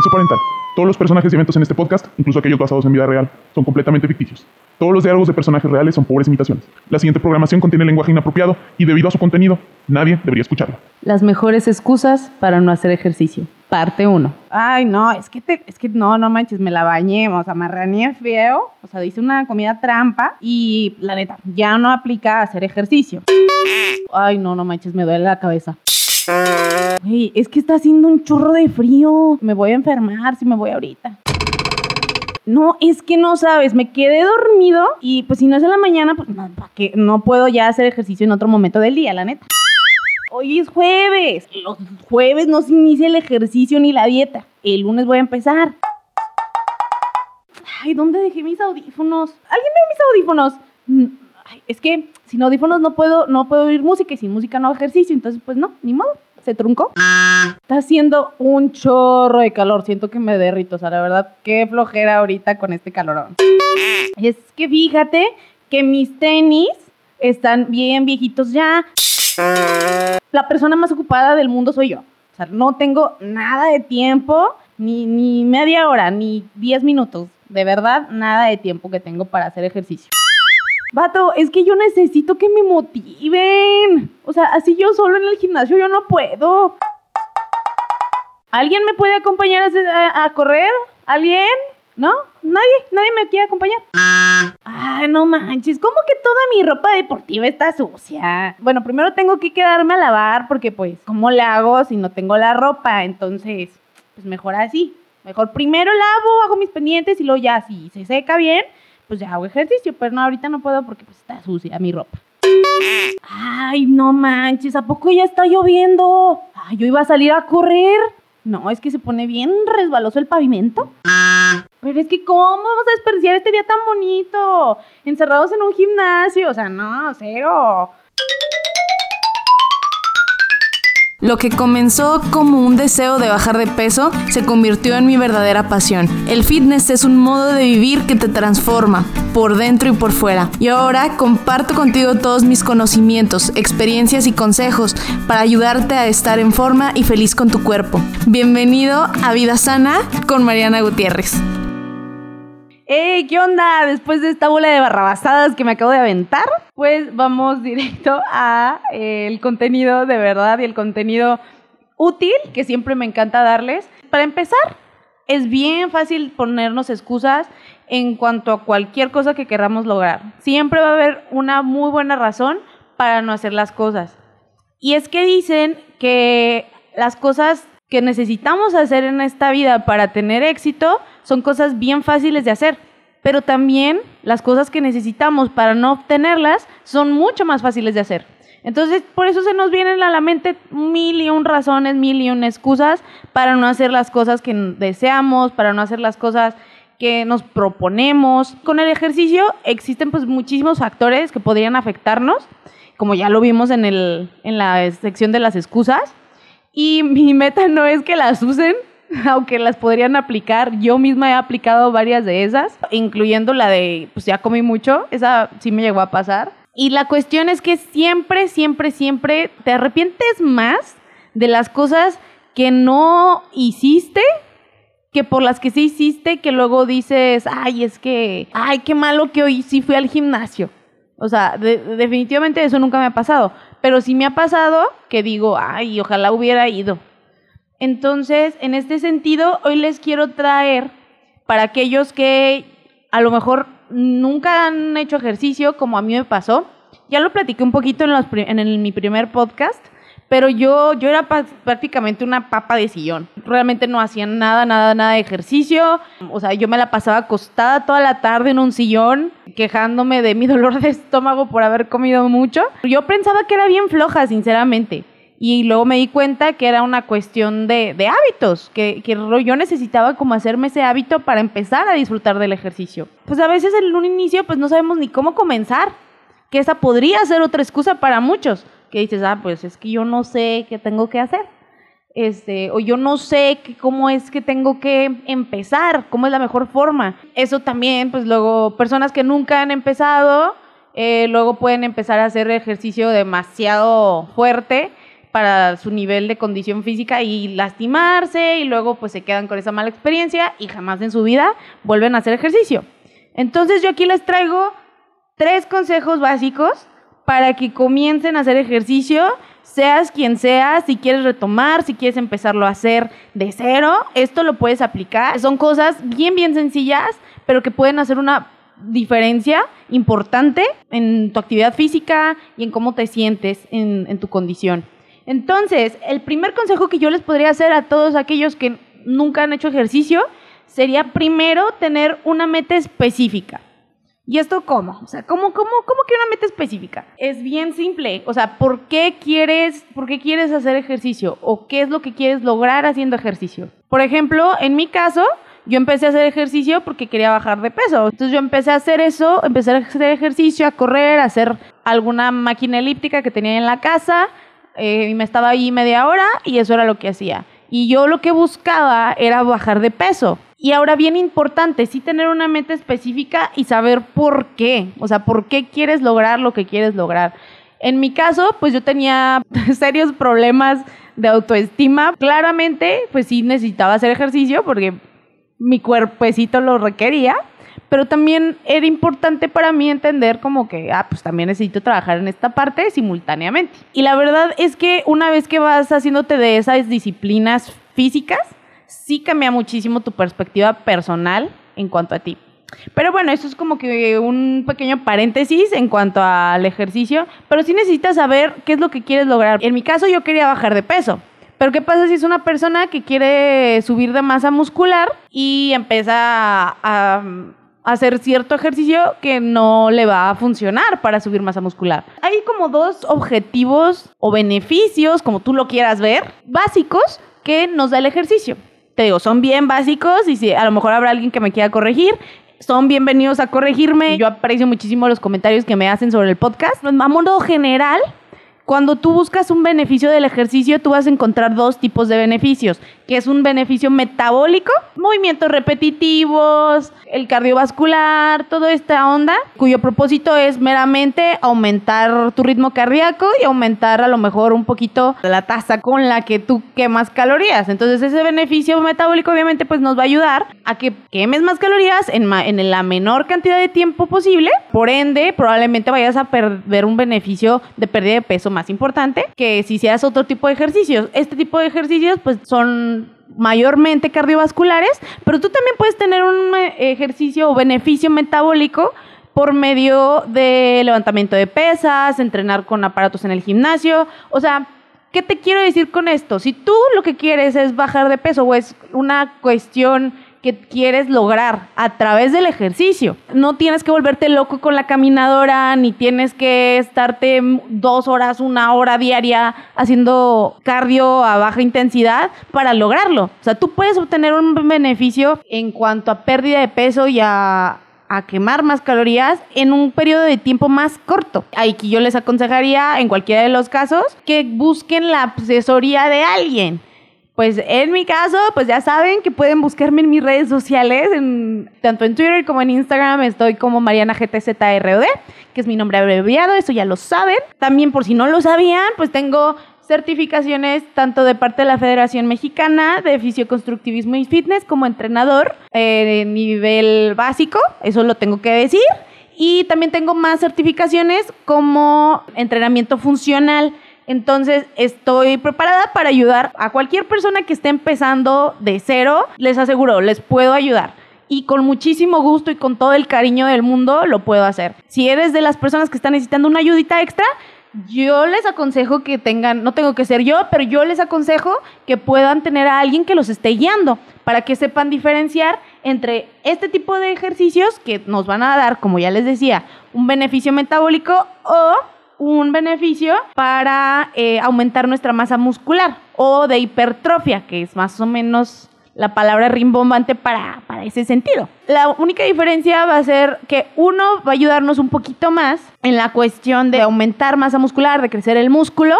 Aviso parental. Todos los personajes y eventos en este podcast, incluso aquellos basados en vida real, son completamente ficticios. Todos los diálogos de personajes reales son pobres imitaciones. La siguiente programación contiene lenguaje inapropiado y debido a su contenido, nadie debería escucharlo. Las mejores excusas para no hacer ejercicio. Parte 1. Ay, no, es que te, es que no, no manches, me la bañé, o sea, marraneé feo, o sea, hice una comida trampa y la neta, ya no aplica hacer ejercicio. Ay, no, no manches, me duele la cabeza. Ay, es que está haciendo un chorro de frío. Me voy a enfermar si me voy ahorita. No, es que no sabes, me quedé dormido y pues si no es en la mañana, pues no, ¿para? No puedo ya hacer ejercicio en otro momento del día, la neta. Hoy es jueves. Los jueves no se inicia el ejercicio ni la dieta. El lunes voy a empezar. Ay, ¿dónde dejé mis audífonos? ¿Alguien ve mis audífonos? Ay, es que sin audífonos no puedo, no puedo oír música y sin música no hago ejercicio. Entonces, pues no, ni modo. Se truncó. Está haciendo un chorro de calor. Siento que me derrito. O sea, la verdad, qué flojera ahorita con este calorón. Es que fíjate que mis tenis están bien viejitos ya. La persona más ocupada del mundo soy yo. O sea, no tengo nada de tiempo, ni, ni media hora, ni 10 minutos. De verdad, nada de tiempo que tengo para hacer ejercicio. Vato, es que yo necesito que me motiven. O sea, así yo solo en el gimnasio yo no puedo. ¿Alguien me puede acompañar a, correr? ¿Alguien? ¿No? ¿Nadie? ¿Nadie me quiere acompañar? Ay, no manches, ¿cómo que toda mi ropa deportiva está sucia? Bueno, primero tengo que quedarme a lavar porque pues, ¿cómo le hago si no tengo la ropa? Entonces, pues mejor así. Mejor primero lavo, hago mis pendientes y luego ya si se seca bien, pues ya hago ejercicio. Pero no, ahorita no puedo porque pues está sucia mi ropa. Ay, no manches, ¿a poco ya está lloviendo? Ay, yo iba a salir a correr. No, es que se pone bien resbaloso el pavimento. Pero es que, ¿cómo vamos a desperdiciar este día tan bonito? Encerrados en un gimnasio. O sea, no, cero. Lo que comenzó como un deseo de bajar de peso se convirtió en mi verdadera pasión. El fitness es un modo de vivir que te transforma por dentro y por fuera. Y ahora comparto contigo todos mis conocimientos, experiencias y consejos para ayudarte a estar en forma y feliz con tu cuerpo. Bienvenido a Vida Sana con Mariana Gutiérrez. ¡Ey! ¿Qué onda? Después de esta bola de barrabasadas que me acabo de aventar, pues vamos directo a eh, el contenido de verdad y el contenido útil que siempre me encanta darles. Para empezar, es bien fácil ponernos excusas en cuanto a cualquier cosa que queramos lograr. Siempre va a haber una muy buena razón para no hacer las cosas. Y es que dicen que las cosas que necesitamos hacer en esta vida para tener éxito son cosas bien fáciles de hacer, pero también las cosas que necesitamos para no obtenerlas son mucho más fáciles de hacer. Entonces, por eso se nos vienen a la mente mil y un razones, mil y un excusas para no hacer las cosas que deseamos, para no hacer las cosas que nos proponemos. Con el ejercicio existen pues muchísimos factores que podrían afectarnos, como ya lo vimos en, el, en la sección de las excusas. Y mi meta no es que las usen, aunque las podrían aplicar. Yo misma he aplicado varias de esas, incluyendo la de, pues ya comí mucho, esa sí me llegó a pasar. Y la cuestión es que siempre, siempre, siempre te arrepientes más de las cosas que no hiciste que por las que sí hiciste, que luego dices, ay, es que, ay, qué malo que hoy sí fui al gimnasio. O sea, de- definitivamente eso nunca me ha pasado. Pero sí me ha pasado que digo, ay, ojalá hubiera ido. Entonces, en este sentido, hoy les quiero traer para aquellos que a lo mejor nunca han hecho ejercicio, como a mí me pasó. Ya lo platiqué un poquito en, los pri- en el- mi primer podcast, pero yo, yo era prácticamente una papa de sillón. Realmente no hacía nada, nada, nada de ejercicio. O sea, yo me la pasaba acostada toda la tarde en un sillón, quejándome de mi dolor de estómago por haber comido mucho. Yo pensaba que era bien floja, sinceramente. Y luego me di cuenta que era una cuestión de, de hábitos, que, que yo necesitaba como hacerme ese hábito para empezar a disfrutar del ejercicio. Pues a veces en un inicio pues no sabemos ni cómo comenzar, que esa podría ser otra excusa para muchos, que dices, ah, pues es que yo no sé qué tengo que hacer. Este, o yo no sé que- cómo es que tengo que empezar, cómo es la mejor forma. Eso también, pues luego, personas que nunca han empezado, eh, luego pueden empezar a hacer ejercicio demasiado fuerte para su nivel de condición física y lastimarse y luego pues se quedan con esa mala experiencia y jamás en su vida vuelven a hacer ejercicio. Entonces yo aquí les traigo tres consejos básicos para que comiencen a hacer ejercicio, seas quien seas, si quieres retomar, si quieres empezarlo a hacer de cero, esto lo puedes aplicar. Son cosas bien, bien sencillas, pero que pueden hacer una diferencia importante en tu actividad física y en cómo te sientes en, en tu condición. Entonces, el primer consejo que yo les podría hacer a todos aquellos que nunca han hecho ejercicio sería primero tener una meta específica. ¿Y esto cómo? O sea, ¿cómo, cómo, cómo que una meta específica? Es bien simple. O sea, ¿por qué, quieres, ¿por qué quieres hacer ejercicio? ¿O qué es lo que quieres lograr haciendo ejercicio? Por ejemplo, en mi caso, yo empecé a hacer ejercicio porque quería bajar de peso. Entonces yo empecé a hacer eso, empecé a hacer ejercicio, a correr, a hacer alguna máquina elíptica que tenía en la casa. Eh, y me estaba ahí media hora y eso era lo que hacía. Y yo lo que buscaba era bajar de peso. Y ahora bien importante, sí tener una meta específica y saber por qué, o sea, por qué quieres lograr lo que quieres lograr. En mi caso, pues yo tenía serios problemas de autoestima. Claramente, pues sí necesitaba hacer ejercicio porque mi cuerpecito lo requería, pero también era importante para mí entender como que, ah, pues también necesito trabajar en esta parte simultáneamente. Y la verdad es que una vez que vas haciéndote de esas disciplinas físicas, sí cambia muchísimo tu perspectiva personal en cuanto a ti. Pero bueno, eso es como que un pequeño paréntesis en cuanto al ejercicio, pero sí necesitas saber qué es lo que quieres lograr. En mi caso yo quería bajar de peso, pero ¿qué pasa si es una persona que quiere subir de masa muscular y empieza a, hacer cierto ejercicio que no le va a funcionar para subir masa muscular? Hay como dos objetivos o beneficios, como tú lo quieras ver, básicos que nos da el ejercicio te digo, son bien básicos y si a lo mejor habrá alguien que me quiera corregir, son bienvenidos a corregirme. Yo aprecio muchísimo los comentarios que me hacen sobre el podcast. A modo general, cuando tú buscas un beneficio del ejercicio, tú vas a encontrar dos tipos de beneficios, que es un beneficio metabólico, movimientos repetitivos, el cardiovascular, toda esta onda, cuyo propósito es meramente aumentar tu ritmo cardíaco y aumentar a lo mejor un poquito la tasa con la que tú quemas calorías. Entonces ese beneficio metabólico obviamente pues nos va a ayudar a que quemes más calorías en, en la menor cantidad de tiempo posible. Por ende, probablemente vayas a perder un beneficio de pérdida de peso más importante que si seas otro tipo de ejercicios. Este tipo de ejercicios pues son mayormente cardiovasculares, pero tú también puedes tener un eh, ejercicio o beneficio metabólico por medio de levantamiento de pesas, entrenar con aparatos en el gimnasio, o sea, ¿qué te quiero decir con esto? Si tú lo que quieres es bajar de peso o es una cuestión que quieres lograr a través del ejercicio. No tienes que volverte loco con la caminadora, ni tienes que estarte dos horas, una hora diaria haciendo cardio a baja intensidad para lograrlo. O sea, tú puedes obtener un beneficio en cuanto a pérdida de peso y a, quemar más calorías en un periodo de tiempo más corto. Aquí yo les aconsejaría, en cualquiera de los casos, que busquen la asesoría de alguien pues en mi caso, pues ya saben que pueden buscarme en mis redes sociales, tanto en Twitter como en Instagram estoy como Mariana GTZROD, que es mi nombre abreviado, eso ya lo saben. También por si no lo sabían, pues tengo certificaciones tanto de parte de la Federación Mexicana de Fisioconstructivismo y Fitness como entrenador eh, nivel básico, eso lo tengo que decir. Y también tengo más certificaciones como entrenamiento funcional entonces estoy preparada para ayudar a cualquier persona que esté empezando de cero. Les aseguro, les puedo ayudar. Y con muchísimo gusto y con todo el cariño del mundo lo puedo hacer. Si eres de las personas que están necesitando una ayudita extra, yo les aconsejo que tengan, no tengo que ser yo, pero yo les aconsejo que puedan tener a alguien que los esté guiando para que sepan diferenciar entre este tipo de ejercicios que nos van a dar, como ya les decía, un beneficio metabólico o un beneficio para eh, aumentar nuestra masa muscular o de hipertrofia, que es más o menos la palabra rimbombante para, para ese sentido. La única diferencia va a ser que uno va a ayudarnos un poquito más en la cuestión de aumentar masa muscular, de crecer el músculo,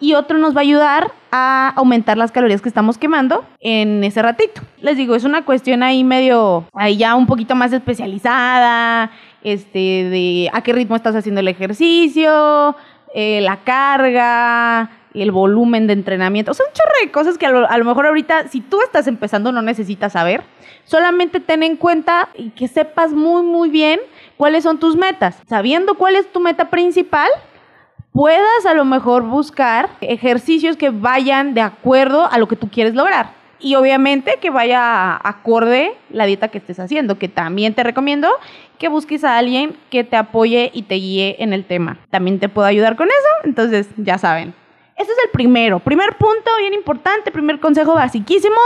y otro nos va a ayudar a aumentar las calorías que estamos quemando en ese ratito. Les digo, es una cuestión ahí medio, ahí ya un poquito más especializada, este, de a qué ritmo estás haciendo el ejercicio, eh, la carga, el volumen de entrenamiento. O sea, un chorro de cosas que a lo, a lo mejor ahorita, si tú estás empezando, no necesitas saber. Solamente ten en cuenta y que sepas muy, muy bien cuáles son tus metas. Sabiendo cuál es tu meta principal, puedas a lo mejor buscar ejercicios que vayan de acuerdo a lo que tú quieres lograr. Y obviamente que vaya acorde la dieta que estés haciendo, que también te recomiendo que busques a alguien que te apoye y te guíe en el tema. También te puedo ayudar con eso, entonces ya saben. Ese es el primero. Primer punto, bien importante, primer consejo basiquísimo,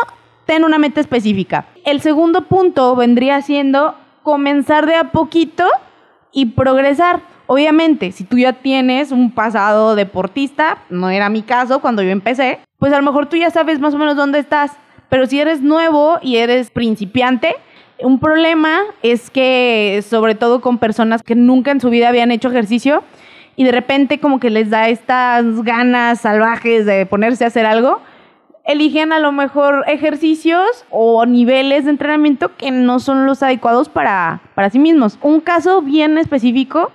ten una meta específica. El segundo punto vendría siendo comenzar de a poquito y progresar. Obviamente, si tú ya tienes un pasado deportista, no era mi caso cuando yo empecé, pues a lo mejor tú ya sabes más o menos dónde estás. Pero si eres nuevo y eres principiante, un problema es que, sobre todo con personas que nunca en su vida habían hecho ejercicio y de repente como que les da estas ganas salvajes de ponerse a hacer algo, eligen a lo mejor ejercicios o niveles de entrenamiento que no son los adecuados para, para sí mismos. Un caso bien específico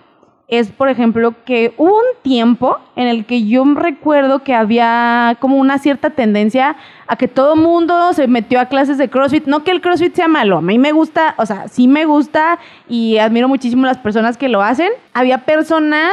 es, por ejemplo, que hubo un tiempo en el que yo recuerdo que había como una cierta tendencia a que todo mundo se metió a clases de CrossFit. No que el CrossFit sea malo, a mí me gusta, o sea, sí me gusta y admiro muchísimo las personas que lo hacen. Había personas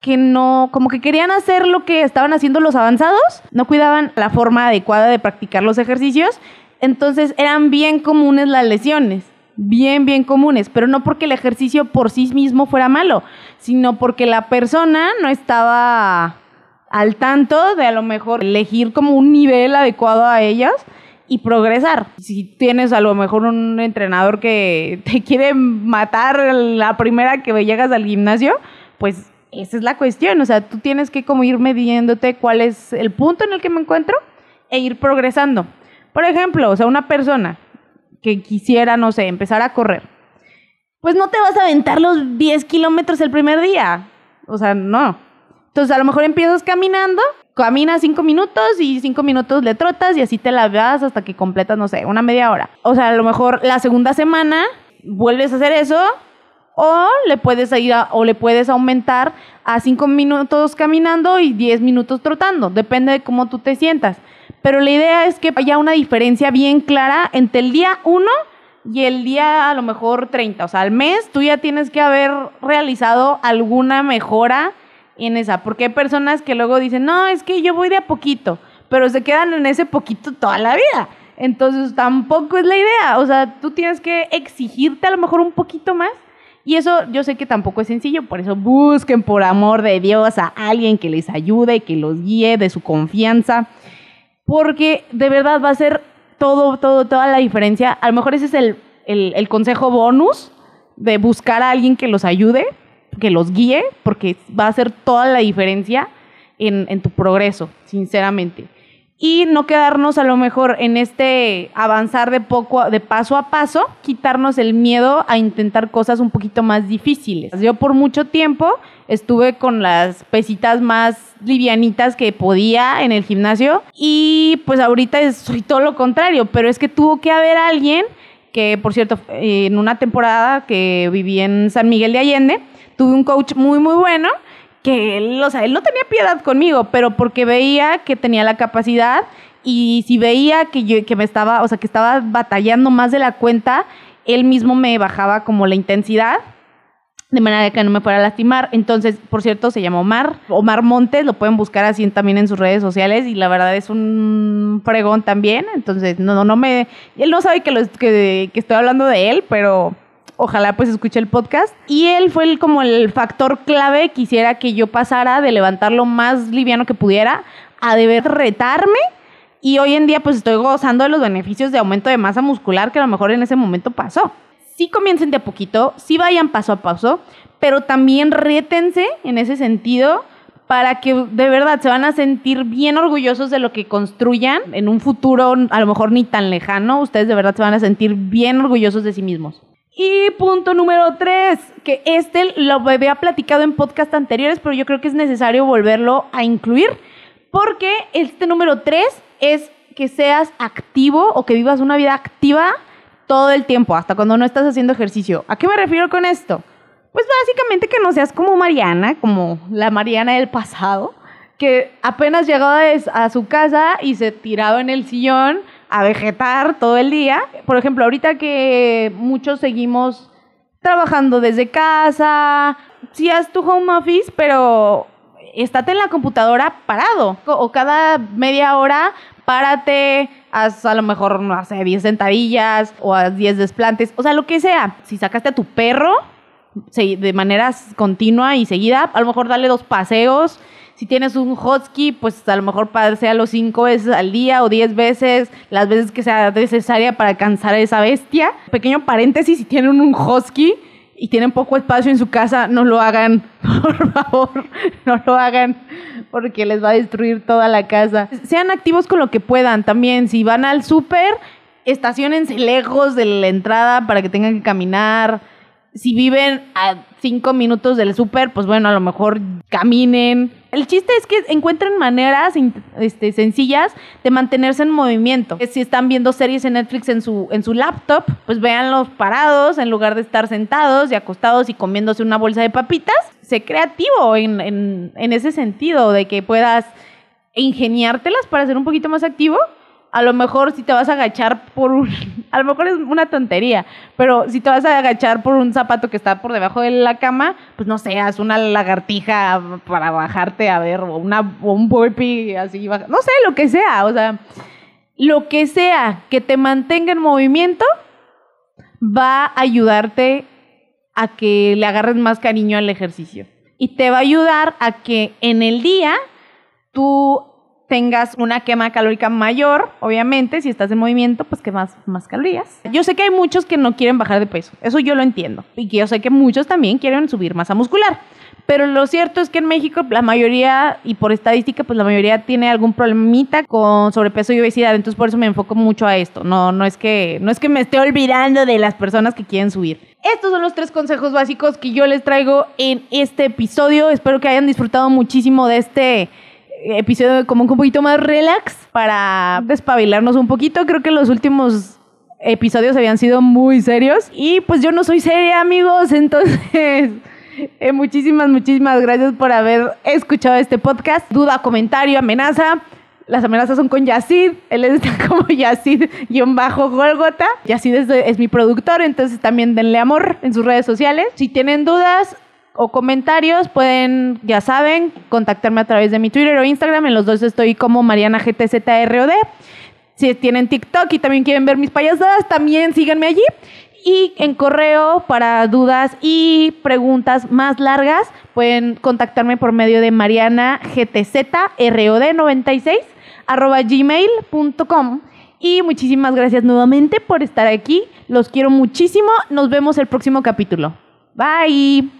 que no, como que querían hacer lo que estaban haciendo los avanzados, no cuidaban la forma adecuada de practicar los ejercicios, entonces eran bien comunes las lesiones bien, bien comunes, pero no porque el ejercicio por sí mismo fuera malo, sino porque la persona no estaba al tanto de a lo mejor elegir como un nivel adecuado a ellas y progresar. Si tienes a lo mejor un entrenador que te quiere matar la primera que llegas al gimnasio, pues esa es la cuestión, o sea, tú tienes que como ir midiéndote cuál es el punto en el que me encuentro e ir progresando. Por ejemplo, o sea, una persona que quisiera, no sé, empezar a correr, pues no te vas a aventar los 10 kilómetros el primer día. O sea, no. Entonces, a lo mejor empiezas caminando, caminas 5 minutos y 5 minutos le trotas y así te la vas hasta que completas, no sé, una media hora. O sea, a lo mejor la segunda semana vuelves a hacer eso o le puedes ir o le puedes aumentar a 5 minutos caminando y 10 minutos trotando, depende de cómo tú te sientas. Pero la idea es que haya una diferencia bien clara entre el día 1 y el día a lo mejor 30. O sea, al mes tú ya tienes que haber realizado alguna mejora en esa. Porque hay personas que luego dicen, no, es que yo voy de a poquito, pero se quedan en ese poquito toda la vida. Entonces tampoco es la idea. O sea, tú tienes que exigirte a lo mejor un poquito más. Y eso yo sé que tampoco es sencillo, por eso busquen por amor de Dios a alguien que les ayude, que los guíe de su confianza porque de verdad va a ser todo, todo, toda la diferencia. A lo mejor ese es el, el, consejo bonus de buscar a alguien que los ayude, que los guíe, porque va a hacer toda la diferencia en, en tu progreso, sinceramente y no quedarnos a lo mejor en este avanzar de poco de paso a paso, quitarnos el miedo a intentar cosas un poquito más difíciles. Yo por mucho tiempo estuve con las pesitas más livianitas que podía en el gimnasio y pues ahorita soy todo lo contrario, pero es que tuvo que haber alguien que por cierto en una temporada que viví en San Miguel de Allende, tuve un coach muy muy bueno que él, o sea, él no tenía piedad conmigo, pero porque veía que tenía la capacidad y si veía que yo que me estaba, o sea, que estaba batallando más de la cuenta, él mismo me bajaba como la intensidad de manera que no me fuera a lastimar. Entonces, por cierto, se llama Omar, Omar Montes, lo pueden buscar así también en sus redes sociales y la verdad es un fregón también. Entonces, no, no, no me, él no sabe que, lo, que, que estoy hablando de él, pero ojalá pues escuche el podcast. Y él fue el, como el factor clave quisiera que yo pasara de levantar lo más liviano que pudiera a deber retarme. Y hoy en día pues estoy gozando de los beneficios de aumento de masa muscular que a lo mejor en ese momento pasó. Sí comiencen de a poquito, sí vayan paso a paso, pero también rétense en ese sentido para que de verdad se van a sentir bien orgullosos de lo que construyan en un futuro a lo mejor ni tan lejano. Ustedes de verdad se van a sentir bien orgullosos de sí mismos. Y punto número tres, que este lo había platicado en podcast anteriores, pero yo creo que es necesario volverlo a incluir, porque este número tres es que seas activo o que vivas una vida activa todo el tiempo, hasta cuando no estás haciendo ejercicio. ¿A qué me refiero con esto? Pues básicamente que no seas como Mariana, como la Mariana del pasado, que apenas llegaba a su casa y se tiraba en el sillón a vegetar todo el día. Por ejemplo, ahorita que muchos seguimos trabajando desde casa, sí haz tu home office, pero estate en la computadora parado. O cada media hora, párate, haz a lo mejor, no sé, 10 sentadillas o haz 10 desplantes, o sea, lo que sea. Si sacaste a tu perro de manera continua y seguida, a lo mejor dale dos paseos. Si tienes un husky, pues a lo mejor pasealo cinco veces al día o diez veces, las veces que sea necesaria para cansar a esa bestia. Pequeño paréntesis, si tienen un husky y tienen poco espacio en su casa, no lo hagan, por favor, no lo hagan porque les va a destruir toda la casa. Sean activos con lo que puedan también. Si van al súper, estacionense lejos de la entrada para que tengan que caminar. Si viven a cinco minutos del súper, pues bueno, a lo mejor caminen. El chiste es que encuentren maneras este, sencillas de mantenerse en movimiento. Si están viendo series en Netflix en su, en su laptop, pues véanlos parados en lugar de estar sentados y acostados y comiéndose una bolsa de papitas. Sé creativo en, en, en ese sentido, de que puedas ingeniártelas para ser un poquito más activo. A lo mejor si te vas a agachar por un... A lo mejor es una tontería, pero si te vas a agachar por un zapato que está por debajo de la cama, pues no sé, haz una lagartija para bajarte a ver, o, una, o un burpee así, no sé, lo que sea, o sea, lo que sea que te mantenga en movimiento va a ayudarte a que le agarres más cariño al ejercicio. Y te va a ayudar a que en el día tú tengas una quema calórica mayor, obviamente, si estás en movimiento, pues que más, calorías. Yo sé que hay muchos que no quieren bajar de peso, eso yo lo entiendo. Y yo sé que muchos también quieren subir masa muscular. Pero lo cierto es que en México la mayoría, y por estadística, pues la mayoría tiene algún problemita con sobrepeso y obesidad. Entonces por eso me enfoco mucho a esto. No, no, es que, no es que me esté olvidando de las personas que quieren subir. Estos son los tres consejos básicos que yo les traigo en este episodio. Espero que hayan disfrutado muchísimo de este episodio como un poquito más relax para despabilarnos un poquito. Creo que los últimos episodios habían sido muy serios y pues yo no soy seria, amigos, entonces eh, muchísimas, muchísimas gracias por haber escuchado este podcast. Duda, comentario, amenaza. Las amenazas son con Yacid. Él está como Yacid-Golgota. Yacid es, es mi productor, entonces también denle amor en sus redes sociales. Si tienen dudas, o comentarios, pueden, ya saben, contactarme a través de mi Twitter o Instagram. En los dos estoy como Mariana GTZROD. Si tienen TikTok y también quieren ver mis payasadas, también síganme allí. Y en correo para dudas y preguntas más largas, pueden contactarme por medio de Mariana GTZROD96 arroba gmail.com. Y muchísimas gracias nuevamente por estar aquí. Los quiero muchísimo. Nos vemos el próximo capítulo. Bye.